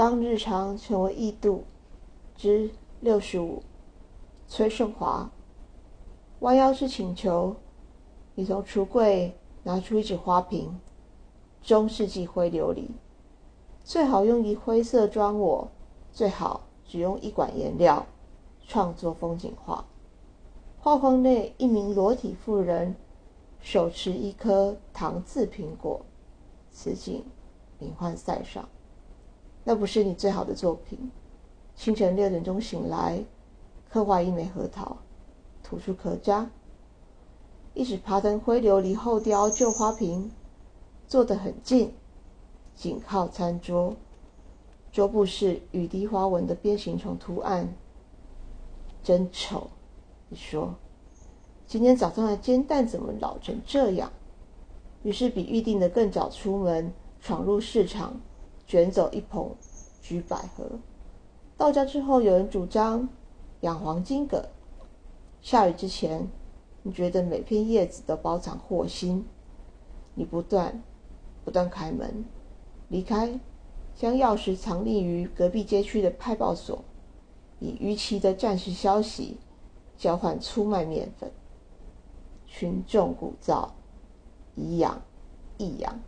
当日常成为异度之六十五，崔胜华弯腰去请求你从橱柜拿出一只花瓶，中世纪灰琉璃，最好用一灰色装我，最好只用一管颜料创作风景画。画框内一名裸体妇人手持一颗糖渍苹果，此景名唤塞上。那不是你最好的作品。清晨六点钟醒来，刻画一枚核桃，吐出壳渣，一直爬登灰琉璃后雕旧花瓶，坐得很近，紧靠餐桌，桌布是雨滴花纹的变形虫图案，真丑。你说，今天早上的煎蛋怎么老成这样？于是比预定的更早出门，闯入市场。卷走一捧菊百合，到家之后，有人主张养黄金葛。下雨之前，你觉得每片叶子都包藏祸心。你不断不断开门，离开，将钥匙藏匿于隔壁街区的派报所，以逾期的战时消息交换出卖面粉。群众鼓噪，以养易养。